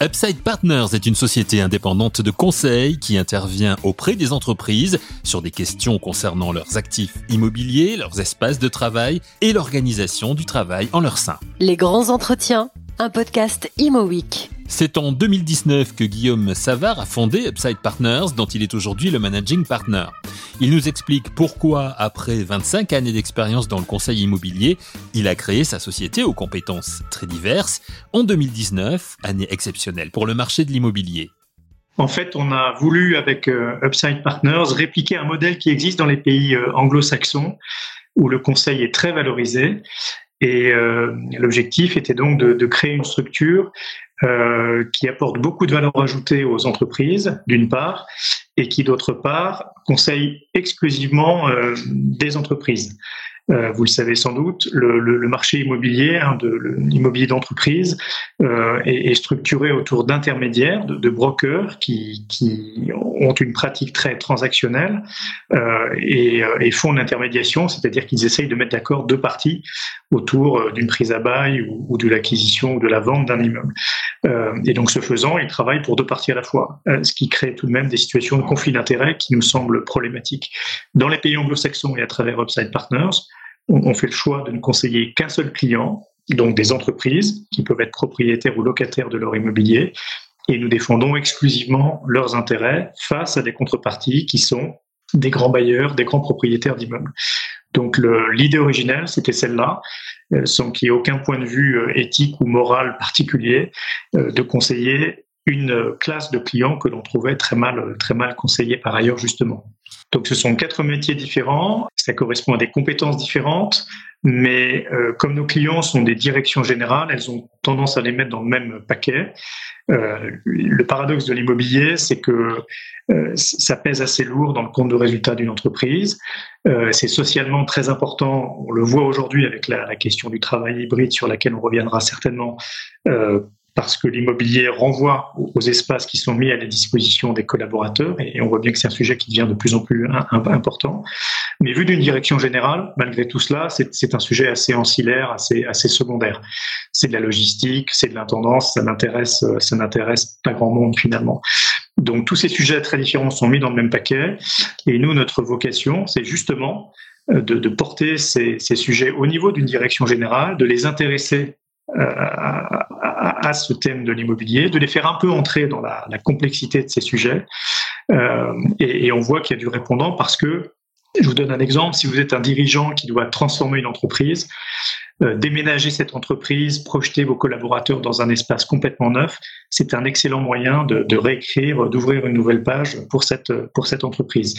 Upside Partners est une société indépendante de conseil qui intervient auprès des entreprises sur des questions concernant leurs actifs immobiliers, leurs espaces de travail et l'organisation du travail en leur sein. Les grands entretiens, un podcast Imo Week. C'est en 2019 que Guillaume Savard a fondé Upside Partners, dont il est aujourd'hui le managing partner. Il nous explique pourquoi, après 25 années d'expérience dans le conseil immobilier, il a créé sa société aux compétences très diverses en 2019, année exceptionnelle pour le marché de l'immobilier. En fait, on a voulu, avec euh, Upside Partners, répliquer un modèle qui existe dans les pays euh, anglo-saxons, où le conseil est très valorisé. Et euh, l'objectif était donc de, de, créer une structure euh, qui apporte beaucoup de valeur ajoutée aux entreprises, d'une part, et qui, d'autre part, conseille exclusivement euh, des entreprises. Euh, vous le savez sans doute, le, le, le marché immobilier, hein, de l'immobilier d'entreprise, euh, est, est, structuré autour d'intermédiaires, de, de, brokers qui, qui, ont une pratique très transactionnelle euh, et, euh, et, font l'intermédiation, c'est-à-dire qu'ils essayent de mettre d'accord deux parties autour euh, d'une prise à bail ou, ou de l'acquisition ou de la vente d'un immeuble. et donc, ce faisant, ils travaillent pour deux parties à la fois, ce qui crée tout de même des situations de conflit d'intérêts qui nous semblent problématiques. Dans les pays anglo-saxons et à travers Upside Partners, on fait le choix de ne conseiller qu'un seul client, donc des entreprises qui peuvent être propriétaires ou locataires de leur immobilier, et nous défendons exclusivement leurs intérêts face à des contreparties qui sont des grands bailleurs, des grands propriétaires d'immeubles. Donc l'idée originelle, c'était celle-là, euh, sans qu'il y ait aucun point de vue euh, éthique ou moral particulier, euh, de conseiller une classe de clients que l'on trouvait très mal, très mal conseillés par ailleurs justement. Donc ce sont quatre métiers différents, ça correspond à des compétences différentes, mais euh, comme nos clients sont des directions générales, elles ont tendance à les mettre dans le même paquet. Euh, le paradoxe de l'immobilier, c'est que euh, ça pèse assez lourd dans le compte de résultat d'une entreprise. C'est socialement très important. On le voit aujourd'hui avec la, question du travail hybride sur laquelle on reviendra certainement parce que l'immobilier renvoie aux espaces qui sont mis à la disposition des collaborateurs et on voit bien que c'est un sujet qui devient de plus en plus important. Mais vu d'une direction générale, malgré tout cela, c'est un sujet assez ancillaire, assez, secondaire. C'est de la logistique, c'est de l'intendance, ça n'intéresse, ça n'intéresse pas grand monde finalement. Donc tous ces sujets très différents sont mis dans le même paquet et nous, notre vocation, c'est justement de, de porter ces, sujets au niveau d'une direction générale, de les intéresser euh, ce thème de l'immobilier, de les faire un peu entrer dans la, complexité de ces sujets. Euh, et, et, on voit qu'il y a du répondant parce que, je vous donne un exemple, si vous êtes un dirigeant qui doit transformer une entreprise, euh, déménager cette entreprise, projeter vos collaborateurs dans un espace complètement neuf, c'est un excellent moyen de, de réécrire, d'ouvrir une nouvelle page pour cette, pour cette entreprise.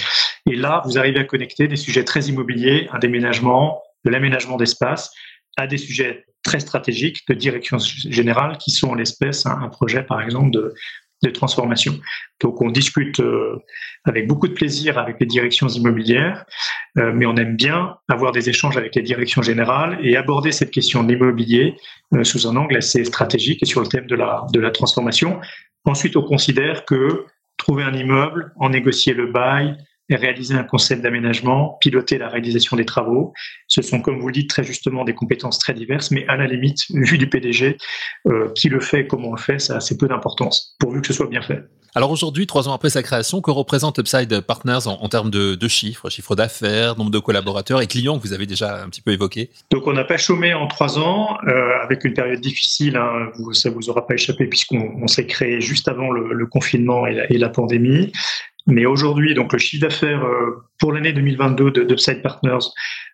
Et là, vous arrivez à connecter des sujets très immobiliers, un déménagement, de l'aménagement d'espace, à des sujets très stratégiques de direction générale qui sont en l'espèce un, projet, par exemple, de, de transformation. Donc on discute euh, avec beaucoup de plaisir avec les directions immobilières, euh, mais on aime bien avoir des échanges avec les directions générales et aborder cette question de l'immobilier euh, sous un angle assez stratégique et sur le thème de la, de la transformation. Ensuite, on considère que trouver un immeuble, en négocier le bail, réaliser un concept d'aménagement, piloter la réalisation des travaux. Ce sont, comme vous le dites très justement, des compétences très diverses, mais à la limite, vu du PDG, euh, qui le fait, comment on le fait, ça a assez peu d'importance, pourvu que ce soit bien fait. Alors aujourd'hui, trois ans après sa création, que représente Upside Partners en, en termes de, de, chiffres, chiffre d'affaires, nombre de collaborateurs et clients que vous avez déjà un petit peu évoqué Donc on n'a pas chômé en trois ans, euh, avec une période difficile, hein, vous, ça vous aura pas échappé puisqu'on s'est créé juste avant le, le confinement et la, et la pandémie. Mais aujourd'hui, donc le chiffre d'affaires euh, pour l'année 2022 de d'Upside Partners,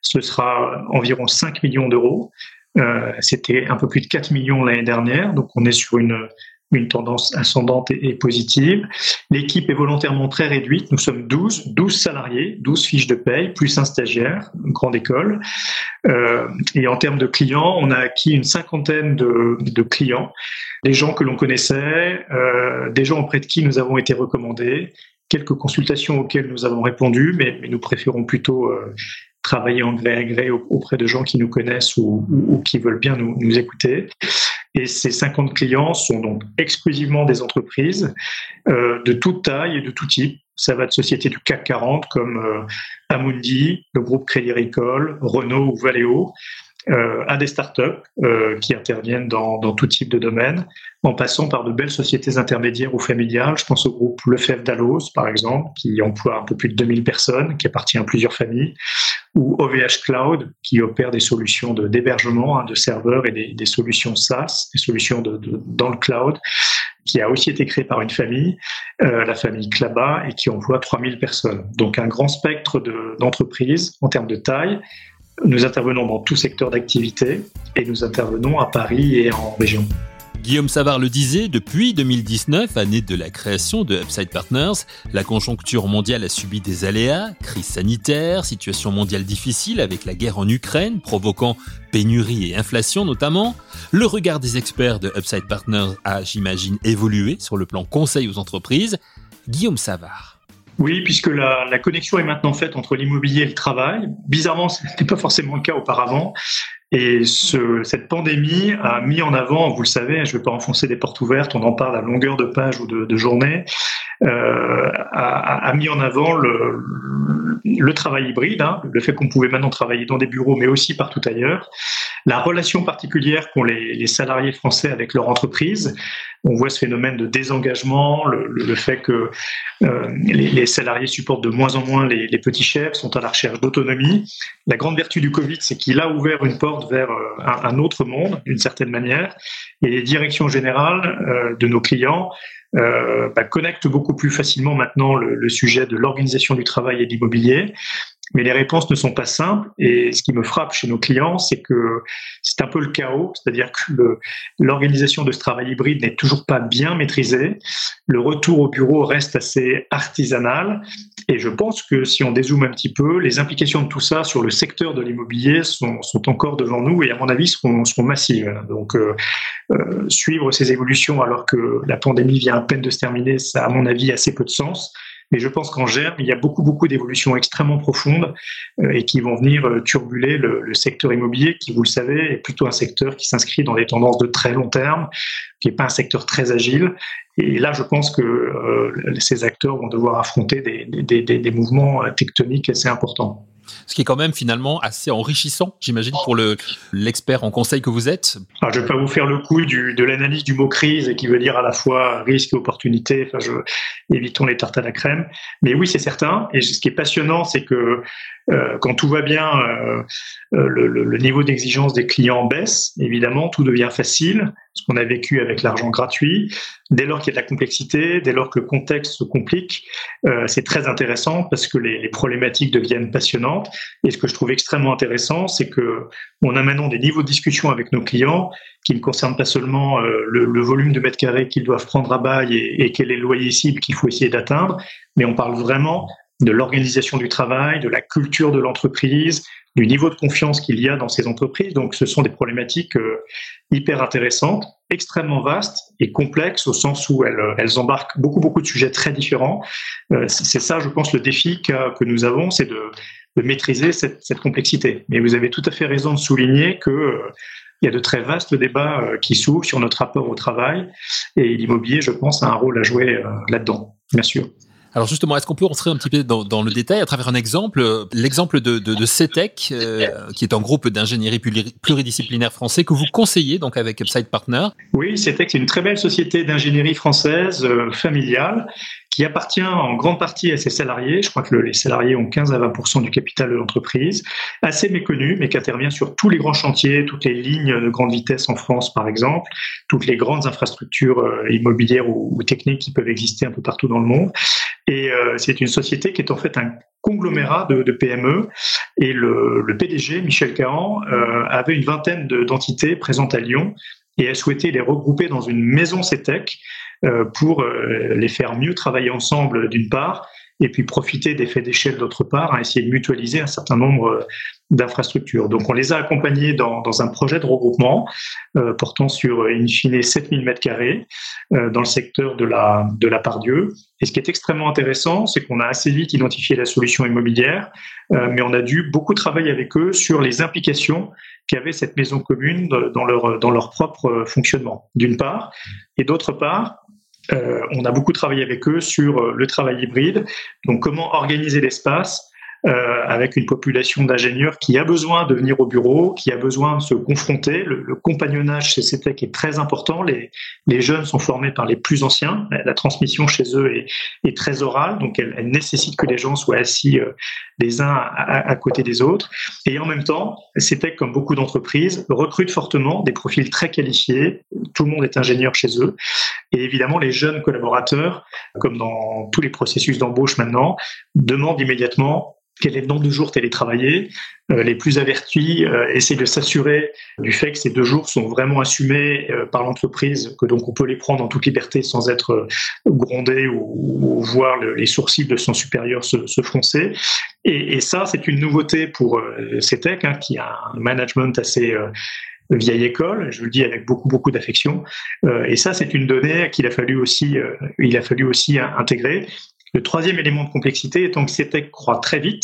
ce sera environ 5 millions d'euros. Euh, C'était un peu plus de 4 millions l'année dernière, donc on est sur une, une tendance ascendante et, et positive. L'équipe est volontairement très réduite, nous sommes 12, 12 salariés, 12 fiches de paye, plus un stagiaire, une grande école. Euh, et en termes de clients, on a acquis une cinquantaine de, de clients, des gens que l'on connaissait, euh, des gens auprès de qui nous avons été recommandés, quelques consultations auxquelles nous avons répondu, mais, nous préférons plutôt euh, travailler en gré à gré auprès de gens qui nous connaissent ou, qui veulent bien nous, nous, écouter. Et ces 50 clients sont donc exclusivement des entreprises euh, de toute taille et de tout type. Ça va de sociétés du CAC 40 comme euh, Amundi, le groupe Crédit Agricole, Renault ou Valeo, à des startups qui interviennent dans, tout type de domaine, en passant par de belles sociétés intermédiaires ou familiales. Je pense au groupe Lefebvre Dallos, par exemple, qui emploie un peu plus de 2000 personnes, qui appartient à plusieurs familles, ou OVH Cloud, qui opère des solutions d'hébergement de, de serveurs et des, solutions SaaS, des solutions dans le cloud, qui a aussi été créé par une famille, euh, la famille Klaba, et qui emploie 3000 personnes. Donc un grand spectre d'entreprises en termes de taille. Nous intervenons dans tout secteur d'activité et nous intervenons à Paris et en région. Guillaume Savard le disait, depuis 2019, année de la création de Upside Partners, la conjoncture mondiale a subi des aléas, crise sanitaire, situation mondiale difficile avec la guerre en Ukraine, provoquant pénurie et inflation notamment. Le regard des experts de Upside Partners a, j'imagine, évolué sur le plan conseil aux entreprises. Guillaume Savard. Oui, puisque la, la, connexion est maintenant faite entre l'immobilier et le travail. Bizarrement, ce n'était pas forcément le cas auparavant. Et ce, cette pandémie a mis en avant, vous le savez, je ne vais pas enfoncer des portes ouvertes, on en parle à longueur de page ou de, de journée, euh, a, a, mis en avant le, le travail hybride, hein, le fait qu'on pouvait maintenant travailler dans des bureaux, mais aussi partout ailleurs, la relation particulière qu'ont les, les salariés français avec leur entreprise. On voit ce phénomène de désengagement, le, le fait que euh, les, les, salariés supportent de moins en moins les, les petits chefs, sont à la recherche d'autonomie. La grande vertu du Covid, c'est qu'il a ouvert une porte vers euh, un, un autre monde, d'une certaine manière, et les directions générales euh, de nos clients euh, bah, connectent beaucoup plus facilement maintenant le, le sujet de l'organisation du travail et de l'immobilier. Mais les réponses ne sont pas simples. Et ce qui me frappe chez nos clients, c'est que c'est un peu le chaos, c'est-à-dire que l'organisation de ce travail hybride n'est toujours pas bien maîtrisée. Le retour au bureau reste assez artisanal. Et je pense que si on dézoome un petit peu, les implications de tout ça sur le secteur de l'immobilier sont, encore devant nous et à mon avis seront, seront massives. Donc euh, euh, suivre ces évolutions alors que la pandémie vient à peine de se terminer, ça a à mon avis assez peu de sens. Mais je pense qu'en germe, il y a beaucoup, beaucoup d'évolutions extrêmement profondes euh, et qui vont venir euh, turbuler le, secteur immobilier, qui, vous le savez, est plutôt un secteur qui s'inscrit dans des tendances de très long terme, qui n'est pas un secteur très agile. Et là, je pense que euh, ces acteurs vont devoir affronter des, mouvements tectoniques assez importants ce qui est quand même finalement assez enrichissant, j'imagine, pour le l'expert en conseil que vous êtes. Alors, je ne vais pas vous faire le coup de l'analyse du mot crise, qui veut dire à la fois risque et opportunité. Enfin, évitons les tartes à la crème. Mais oui, c'est certain. Et ce qui est passionnant, c'est que euh, quand tout va bien, euh, euh, le, niveau d'exigence des clients baisse. Évidemment, tout devient facile, ce qu'on a vécu avec l'argent gratuit. Dès lors qu'il y a de la complexité, dès lors que le contexte se complique, c'est très intéressant parce que les, problématiques deviennent passionnantes. Et ce que je trouve extrêmement intéressant, c'est que on a maintenant des niveaux de discussion avec nos clients qui ne concernent pas seulement euh, le, volume de mètres carrés qu'ils doivent prendre à bail et, quel est le loyer cible qu'il faut essayer d'atteindre, mais on parle vraiment de l'organisation du travail, de la culture de l'entreprise, du niveau de confiance qu'il y a dans ces entreprises. Donc, ce sont des problématiques euh, hyper intéressantes, extrêmement vastes et complexes au sens où elles, elles embarquent beaucoup, beaucoup de sujets très différents. Euh, c'est ça, je pense, le défi que nous avons, c'est de, de, maîtriser cette, cette, complexité. Mais vous avez tout à fait raison de souligner que euh, il y a de très vastes débats euh, qui s'ouvrent sur notre rapport au travail et l'immobilier, je pense, a un rôle à jouer euh, là-dedans, bien sûr. Alors justement, est-ce qu'on peut rentrer un petit peu dans, dans, le détail à travers un exemple, l'exemple de, de, de CETEC, euh, qui est un groupe d'ingénierie pluridisciplinaire français que vous conseillez donc avec Upside Partner? Oui, CETEC, c'est une très belle société d'ingénierie française euh, familiale qui appartient en grande partie à ses salariés. Je crois que le, les salariés ont 15 à 20% du capital de l'entreprise, assez méconnu, mais qui intervient sur tous les grands chantiers, toutes les lignes de grande vitesse en France, par exemple, toutes les grandes infrastructures euh, immobilières ou, techniques qui peuvent exister un peu partout dans le monde. Et euh, c'est une société qui est en fait un conglomérat de, PME. Et le, PDG, Michel Cahan, euh, avait une vingtaine d'entités présentes à Lyon et a souhaité les regrouper dans une maison CETEC pour euh, les faire mieux travailler ensemble d'une part, et puis profiter des faits d'échelle d'autre part, à essayer de mutualiser un certain nombre euh, d'infrastructures. Donc on les a accompagnés dans, dans un projet de regroupement euh, portant sur in fine 7000 mètres carrés euh, dans le secteur de la, de la Pardieu. Et ce qui est extrêmement intéressant, c'est qu'on a assez vite identifié la solution immobilière, euh, mais on a dû beaucoup travailler avec eux sur les implications qu'avait cette maison commune dans leur, dans leur propre fonctionnement, d'une part, et d'autre part, euh, on a beaucoup travaillé avec eux sur euh, le travail hybride, donc comment organiser l'espace euh, avec une population d'ingénieurs qui a besoin de venir au bureau, qui a besoin de se confronter. Le, compagnonnage chez CETEC est très important. Les, jeunes sont formés par les plus anciens. La transmission chez eux est, très orale, donc elle, nécessite que les gens soient assis les uns à, côté des autres. Et en même temps, CETEC, comme beaucoup d'entreprises, recrute fortement des profils très qualifiés. Tout le monde est ingénieur chez eux. Et évidemment, les jeunes collaborateurs, comme dans tous les processus d'embauche maintenant, demandent immédiatement quel est le nombre de jours télétravaillés. Euh, les plus avertis euh, essaient de s'assurer du fait que ces deux jours sont vraiment assumés euh, par l'entreprise, que donc on peut les prendre en toute liberté sans être euh, grondé ou, ou voir le, les sourcils de son supérieur se, se froncer. Et, et ça, c'est une nouveauté pour euh, CETEC, hein, qui a un management assez vieille école, je le dis avec beaucoup beaucoup d'affection. Euh, et ça, c'est une donnée qu'il a fallu aussi, euh, il a fallu aussi intégrer. Le troisième élément de complexité étant que CETEC croît très vite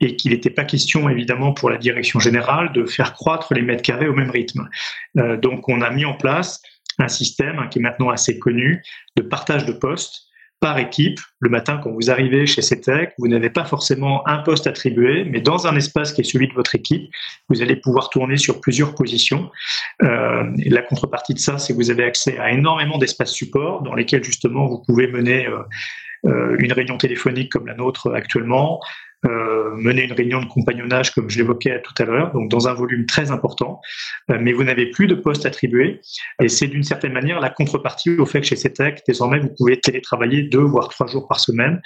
et qu'il n'était pas question, évidemment, pour la direction générale de faire croître les mètres carrés au même rythme. Euh, donc, on a mis en place un système qui est maintenant assez connu de partage de postes par équipe. Le matin, quand vous arrivez chez CETEC, vous n'avez pas forcément un poste attribué, mais dans un espace qui est celui de votre équipe, vous allez pouvoir tourner sur plusieurs positions. Euh, la contrepartie de ça, c'est que vous avez accès à énormément d'espaces support dans lesquels justement vous pouvez mener euh, euh, une réunion téléphonique comme la nôtre actuellement, euh, mener une réunion de compagnonnage comme je l'évoquais tout à l'heure, donc dans un volume très important, euh, mais vous n'avez plus de poste attribué. Et c'est d'une certaine manière la contrepartie au fait que chez CETEC, désormais, vous pouvez télétravailler deux voire trois jours par semaine.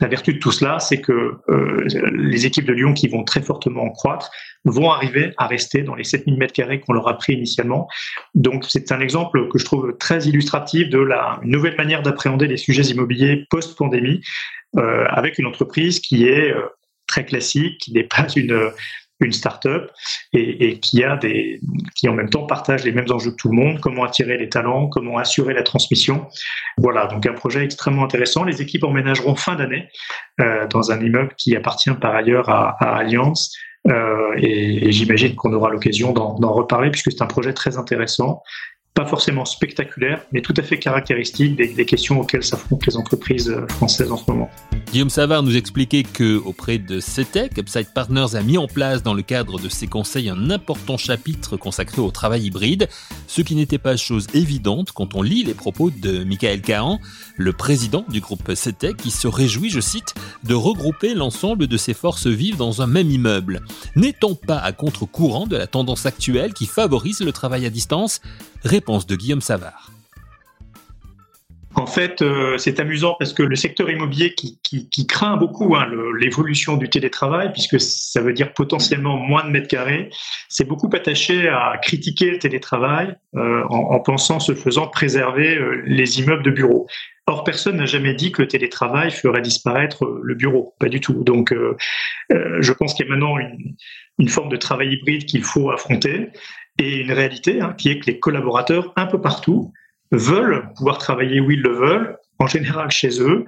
La vertu de tout cela, c'est que euh, les équipes de Lyon qui vont très fortement croître vont arriver à rester dans les 7000 mètres carrés qu'on leur a pris initialement. Donc c'est un exemple que je trouve très illustratif de la nouvelle manière d'appréhender les sujets immobiliers post-pandémie euh, avec une entreprise qui est euh, très classique, qui n'est pas une une start-up et, et, qui a des qui en même temps partage les mêmes enjeux que tout le monde comment attirer les talents comment assurer la transmission. Voilà donc un projet extrêmement intéressant. Les équipes emménageront fin d'année euh, dans un immeuble qui appartient par ailleurs à, à Alliance euh, et, et j'imagine qu'on aura l'occasion d'en reparler puisque c'est un projet très intéressant pas forcément spectaculaire, mais tout à fait caractéristique des, questions auxquelles s'affrontent les entreprises euh, françaises en ce moment. Guillaume Savard nous expliquait que auprès de CETEC, Upside Partners a mis en place dans le cadre de ses conseils un important chapitre consacré au travail hybride, ce qui n'était pas chose évidente quand on lit les propos de Michael Cahan, le président du groupe CETEC, qui se réjouit, je cite, de regrouper l'ensemble de ses forces vives dans un même immeuble. N'est-on pas à contre-courant de la tendance actuelle qui favorise le travail à distance Réponse de Guillaume Savard. En fait, euh, c'est amusant parce que le secteur immobilier qui, craint beaucoup hein, l'évolution du télétravail, puisque ça veut dire potentiellement moins de mètres carrés, s'est beaucoup attaché à critiquer le télétravail euh, en, en, pensant, se faisant préserver euh, les immeubles de bureaux. Or, personne n'a jamais dit que le télétravail ferait disparaître le bureau, pas du tout. Donc, je pense qu'il y a maintenant une forme de travail hybride qu'il faut affronter et une réalité hein, qui est que les collaborateurs, un peu partout, veulent pouvoir travailler où ils le veulent, en général chez eux.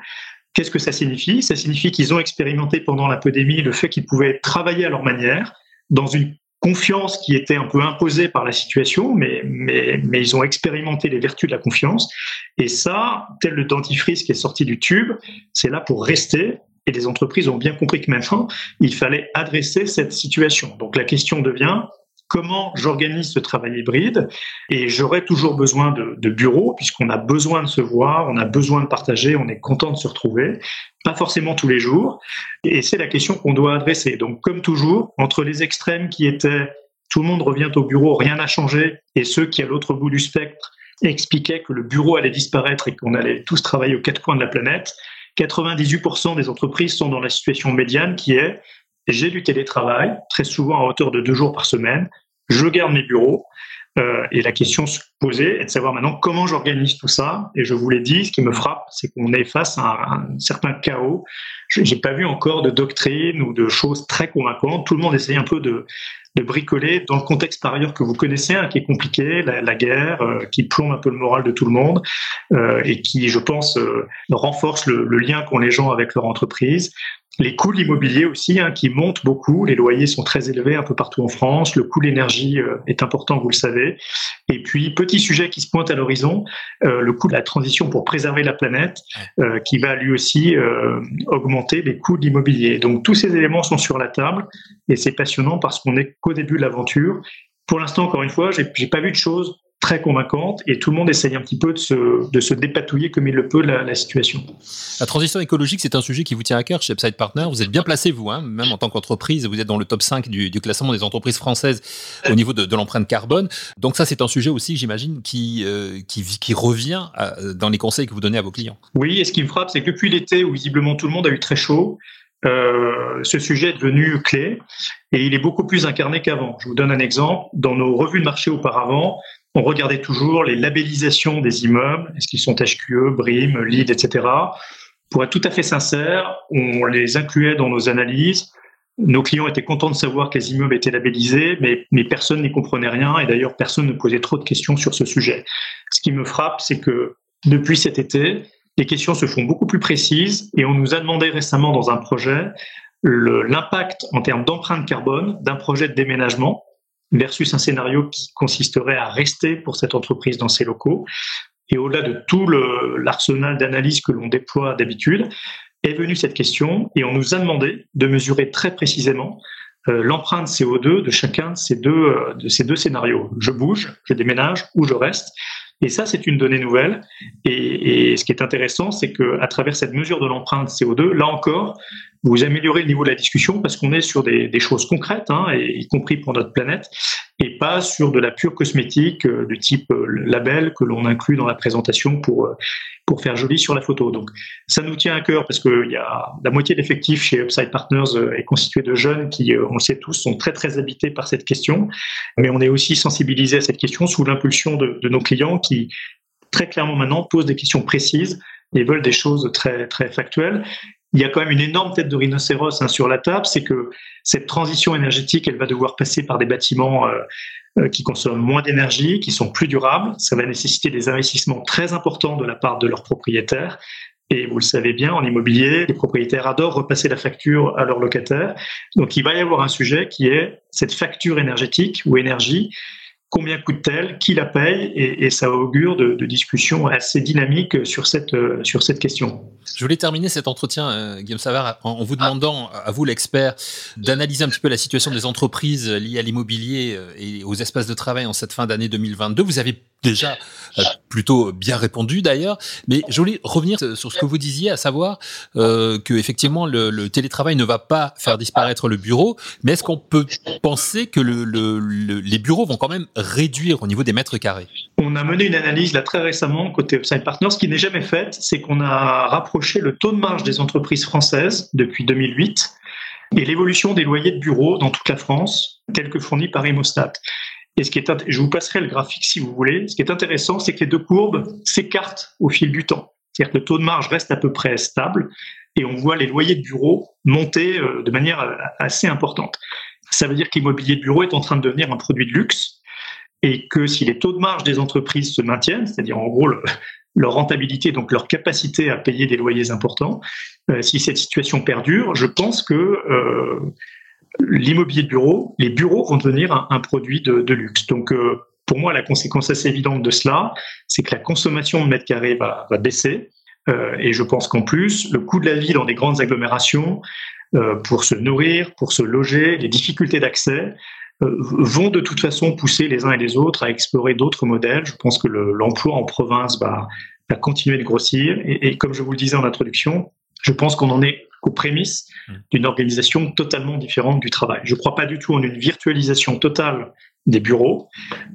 Qu'est-ce que ça signifie? Ça signifie qu'ils ont expérimenté pendant la pandémie le fait qu'ils pouvaient travailler à leur manière, dans une confiance qui était un peu imposée par la situation, mais, mais, mais ils ont expérimenté les vertus de la confiance. Et ça, tel le dentifrice qui est sorti du tube, c'est là pour rester. Et les entreprises ont bien compris que maintenant, il fallait adresser cette situation. Donc la question devient, comment j'organise ce travail hybride. Et j'aurai toujours besoin de, bureaux puisqu'on a besoin de se voir, on a besoin de partager, on est content de se retrouver, pas forcément tous les jours. Et c'est la question qu'on doit adresser. Donc comme toujours, entre les extrêmes qui étaient tout le monde revient au bureau, rien n'a changé et ceux qui à l'autre bout du spectre expliquaient que le bureau allait disparaître et qu'on allait tous travailler aux quatre coins de la planète, 98% des entreprises sont dans la situation médiane qui est j'ai du télétravail, très souvent à hauteur de deux jours par semaine, je garde mes bureaux. Euh, et la question se posait est de savoir maintenant comment j'organise tout ça. Et je vous l'ai dit, ce qui me frappe, c'est qu'on est face à un, certain chaos. Je n'ai pas vu encore de doctrine ou de choses très convaincantes. Tout le monde essaye un peu de, bricoler dans le contexte par ailleurs que vous connaissez, hein, qui est compliqué, la, guerre, euh, qui plombe un peu le moral de tout le monde euh, et qui, je pense, renforce le lien qu'ont les gens avec leur entreprise. Les coûts de l'immobilier aussi, hein, qui montent beaucoup. Les loyers sont très élevés un peu partout en France. Le coût de l'énergie euh, est important, vous le savez. Et puis, petit sujet qui se pointe à l'horizon, euh, le coût de la transition pour préserver la planète, euh, qui va lui aussi augmenter les coûts de l'immobilier. Donc, tous ces éléments sont sur la table et c'est passionnant parce qu'on n'est qu'au début de l'aventure. Pour l'instant, encore une fois, j'ai pas vu de choses très convaincante et tout le monde essaye un petit peu de se, de se dépatouiller comme il le peut la, la situation. La transition écologique, c'est un sujet qui vous tient à cœur chez Upside Partner. Vous êtes bien placé, vous, hein, même en tant qu'entreprise. Vous êtes dans le top 5 du, du classement des entreprises françaises au niveau de, de l'empreinte carbone. Donc ça, c'est un sujet aussi, j'imagine, qui, euh, qui, qui, revient dans les conseils que vous donnez à vos clients. Oui, et ce qui me frappe, c'est que depuis l'été, où visiblement tout le monde a eu très chaud, euh, ce sujet est devenu clé et il est beaucoup plus incarné qu'avant. Je vous donne un exemple. Dans nos revues de marché auparavant, on regardait toujours les labellisations des immeubles, est-ce qu'ils sont HQE, BRIM, LEED, etc. Pour être tout à fait sincère, on les incluait dans nos analyses. Nos clients étaient contents de savoir que les immeubles étaient labellisés, mais, mais personne n'y comprenait rien et d'ailleurs personne ne posait trop de questions sur ce sujet. Ce qui me frappe, c'est que depuis cet été, les questions se font beaucoup plus précises et on nous a demandé récemment dans un projet l'impact en termes d'empreinte carbone d'un projet de déménagement versus un scénario qui consisterait à rester pour cette entreprise dans ses locaux. Et au-delà de tout l'arsenal d'analyse que l'on déploie d'habitude, est venue cette question et on nous a demandé de mesurer très précisément euh, l'empreinte CO2 de chacun de ces deux, euh, de ces deux scénarios. Je bouge, je déménage ou je reste. Et ça, c'est une donnée nouvelle. Et, et, ce qui est intéressant, c'est que à travers cette mesure de l'empreinte CO2, là encore, vous améliorez le niveau de la discussion parce qu'on est sur des, choses concrètes, hein, y compris pour notre planète, et pas sur de la pure cosmétique euh, du type euh, label que l'on inclut dans la présentation pour euh, pour faire joli sur la photo. Donc, ça nous tient à cœur parce que y a la moitié de l'effectif chez Upside Partners est constitué de jeunes qui, on le sait tous, sont très très habités par cette question, mais on est aussi sensibilisé à cette question sous l'impulsion de, de nos clients qui très clairement maintenant posent des questions précises et veulent des choses très très factuelles il y a quand même une énorme tête de rhinocéros hein, sur la table, c'est que cette transition énergétique, elle va devoir passer par des bâtiments euh, euh, qui consomment moins d'énergie, qui sont plus durables. Ça va nécessiter des investissements très importants de la part de leurs propriétaires. Et vous le savez bien, en immobilier, les propriétaires adorent repasser la facture à leurs locataires. Donc il va y avoir un sujet qui est cette facture énergétique ou énergie combien coûte-t-elle, qui la paye, et, ça augure de, de, discussions assez dynamiques sur cette, euh, sur cette question. Je voulais terminer cet entretien, euh, Guillaume Savard, en, vous demandant, à vous l'expert, d'analyser un petit peu la situation des entreprises liées à l'immobilier euh, et aux espaces de travail en cette fin d'année 2022. Vous avez déjà euh, plutôt bien répondu d'ailleurs. Mais je voulais revenir sur ce que vous disiez, à savoir euh, que effectivement le, télétravail ne va pas faire disparaître le bureau, mais est-ce qu'on peut penser que le, le, les bureaux vont quand même réduire au niveau des mètres carrés? On a mené une analyse là très récemment côté Upside Partners, ce qui n'est jamais faite, c'est qu'on a rapproché le taux de marge des entreprises françaises depuis 2008 et l'évolution des loyers de bureaux dans toute la France, tel que fourni par Imostat. Et ce qui est, je vous passerai le graphique si vous voulez. Ce qui est intéressant, c'est que les deux courbes s'écartent au fil du temps. C'est-à-dire que le taux de marge reste à peu près stable et on voit les loyers de bureaux monter euh, de manière euh, assez importante. Ça veut dire qu'immobilier de bureau est en train de devenir un produit de luxe et que si les taux de marge des entreprises se maintiennent, c'est-à-dire en gros leur rentabilité, donc leur capacité à payer des loyers importants, euh, si cette situation perdure, je pense que l'immobilier de bureau, les bureaux vont devenir un, produit de, luxe. Donc, euh, pour moi, la conséquence assez évidente de cela, c'est que la consommation de mètres carrés va, baisser. Euh, et je pense qu'en plus, le coût de la vie dans des grandes agglomérations, euh, pour se nourrir, pour se loger, les difficultés d'accès, vont de toute façon pousser les uns et les autres à explorer d'autres modèles. Je pense que l'emploi en province va, continuer de grossir. Et, comme je vous le disais en introduction, je pense qu'on en est aux prémices mmh. d'une organisation totalement différente du travail. Je ne crois pas du tout en une virtualisation totale des bureaux,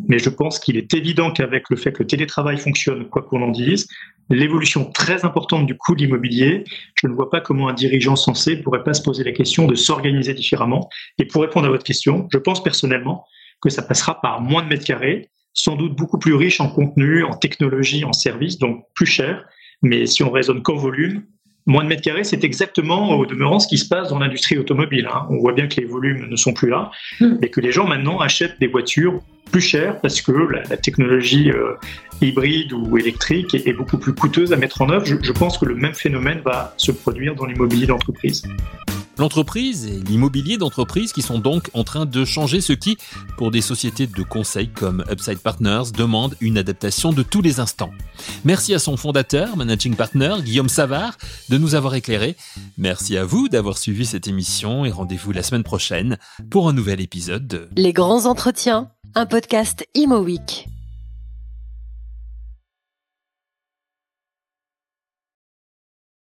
mais je pense qu'il est évident qu'avec le fait que le télétravail fonctionne, quoi qu'on en dise, l'évolution très importante du coût de l'immobilier, je ne vois pas comment un dirigeant sensé ne pourrait pas se poser la question de s'organiser différemment. Et pour répondre à votre question, je pense personnellement que ça passera par moins de mètres carrés, sans doute beaucoup plus riche en contenu, en technologie, en services, donc plus cher. Mais si on raisonne qu'en volume, Moins de mètres carrés, c'est exactement au demeurant ce qui se passe dans l'industrie automobile. Hein. On voit bien que les volumes ne sont plus là hmm. et que les gens maintenant achètent des voitures plus chères parce que la, technologie euh, hybride ou électrique est, beaucoup plus coûteuse à mettre en œuvre. je pense que le même phénomène va se produire dans l'immobilier d'entreprise. L'entreprise et l'immobilier d'entreprise qui sont donc en train de changer ce qui, pour des sociétés de conseil comme Upside Partners, demande une adaptation de tous les instants. Merci à son fondateur, managing partner, Guillaume Savard, de nous avoir éclairés. Merci à vous d'avoir suivi cette émission et rendez-vous la semaine prochaine pour un nouvel épisode de Les grands entretiens, un podcast Imo.